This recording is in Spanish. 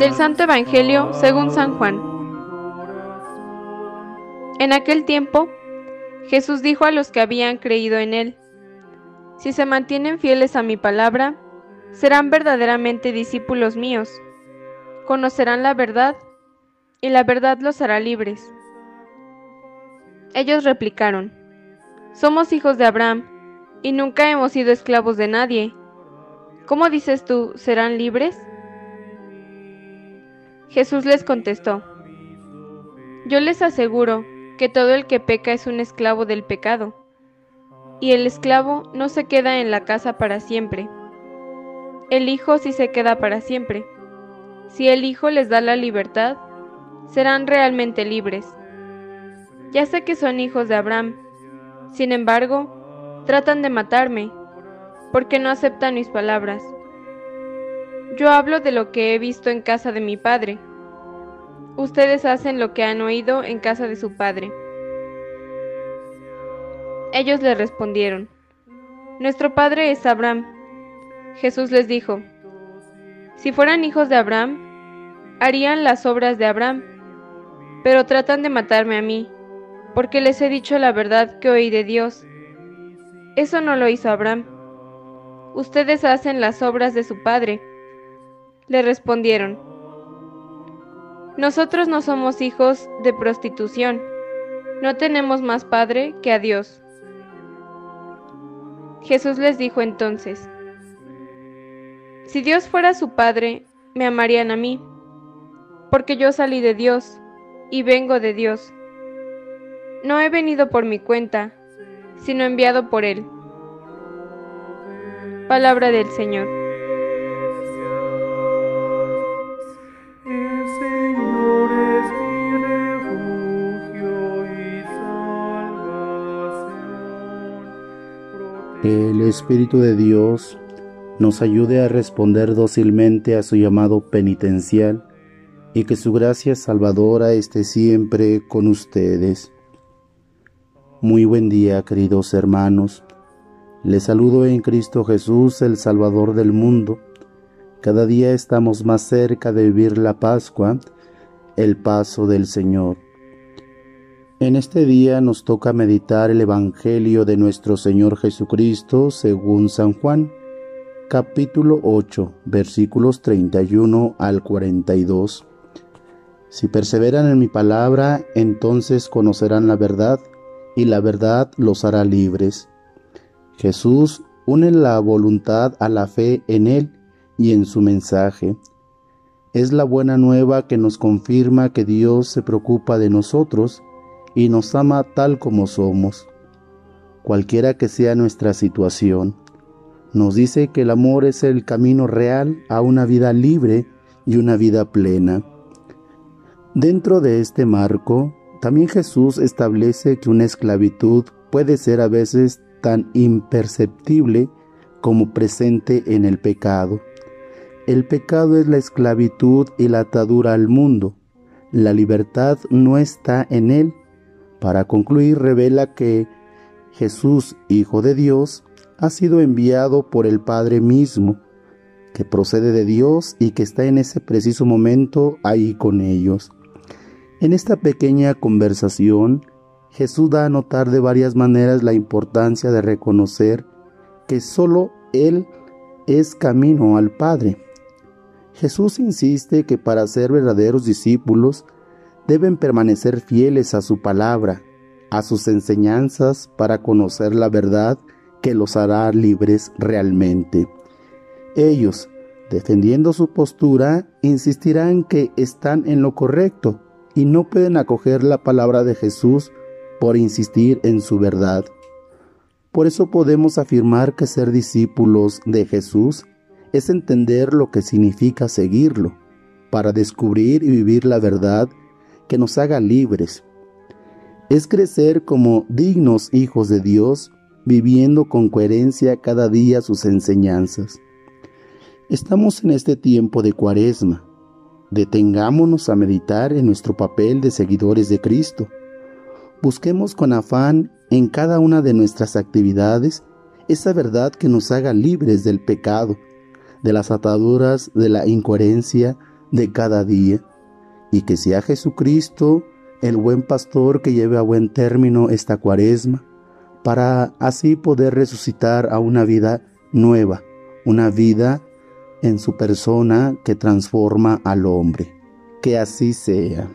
Del Santo Evangelio según San Juan. En aquel tiempo, Jesús dijo a los que habían creído en él, Si se mantienen fieles a mi palabra, serán verdaderamente discípulos míos, conocerán la verdad, y la verdad los hará libres. Ellos replicaron, Somos hijos de Abraham, y nunca hemos sido esclavos de nadie. ¿Cómo dices tú, serán libres? Jesús les contestó, Yo les aseguro que todo el que peca es un esclavo del pecado, y el esclavo no se queda en la casa para siempre. El Hijo sí se queda para siempre. Si el Hijo les da la libertad, serán realmente libres. Ya sé que son hijos de Abraham, sin embargo, tratan de matarme, porque no aceptan mis palabras. Yo hablo de lo que he visto en casa de mi padre. Ustedes hacen lo que han oído en casa de su padre. Ellos le respondieron, Nuestro padre es Abraham. Jesús les dijo, Si fueran hijos de Abraham, harían las obras de Abraham, pero tratan de matarme a mí, porque les he dicho la verdad que oí de Dios. Eso no lo hizo Abraham. Ustedes hacen las obras de su padre. Le respondieron, Nosotros no somos hijos de prostitución, no tenemos más padre que a Dios. Jesús les dijo entonces, Si Dios fuera su padre, me amarían a mí, porque yo salí de Dios y vengo de Dios. No he venido por mi cuenta, sino enviado por Él. Palabra del Señor. El Espíritu de Dios nos ayude a responder dócilmente a su llamado penitencial y que su gracia salvadora esté siempre con ustedes. Muy buen día, queridos hermanos. Les saludo en Cristo Jesús, el Salvador del mundo. Cada día estamos más cerca de vivir la Pascua, el paso del Señor. En este día nos toca meditar el Evangelio de nuestro Señor Jesucristo según San Juan, capítulo 8, versículos 31 al 42. Si perseveran en mi palabra, entonces conocerán la verdad, y la verdad los hará libres. Jesús une la voluntad a la fe en Él y en su mensaje. Es la buena nueva que nos confirma que Dios se preocupa de nosotros, y nos ama tal como somos, cualquiera que sea nuestra situación. Nos dice que el amor es el camino real a una vida libre y una vida plena. Dentro de este marco, también Jesús establece que una esclavitud puede ser a veces tan imperceptible como presente en el pecado. El pecado es la esclavitud y la atadura al mundo. La libertad no está en él, para concluir, revela que Jesús, Hijo de Dios, ha sido enviado por el Padre mismo, que procede de Dios y que está en ese preciso momento ahí con ellos. En esta pequeña conversación, Jesús da a notar de varias maneras la importancia de reconocer que solo Él es camino al Padre. Jesús insiste que para ser verdaderos discípulos deben permanecer fieles a su palabra, a sus enseñanzas para conocer la verdad que los hará libres realmente. Ellos, defendiendo su postura, insistirán que están en lo correcto y no pueden acoger la palabra de Jesús por insistir en su verdad. Por eso podemos afirmar que ser discípulos de Jesús es entender lo que significa seguirlo, para descubrir y vivir la verdad que nos haga libres. Es crecer como dignos hijos de Dios, viviendo con coherencia cada día sus enseñanzas. Estamos en este tiempo de cuaresma. Detengámonos a meditar en nuestro papel de seguidores de Cristo. Busquemos con afán en cada una de nuestras actividades esa verdad que nos haga libres del pecado, de las ataduras de la incoherencia, de cada día y que sea Jesucristo el buen pastor que lleve a buen término esta cuaresma para así poder resucitar a una vida nueva, una vida en su persona que transforma al hombre. Que así sea.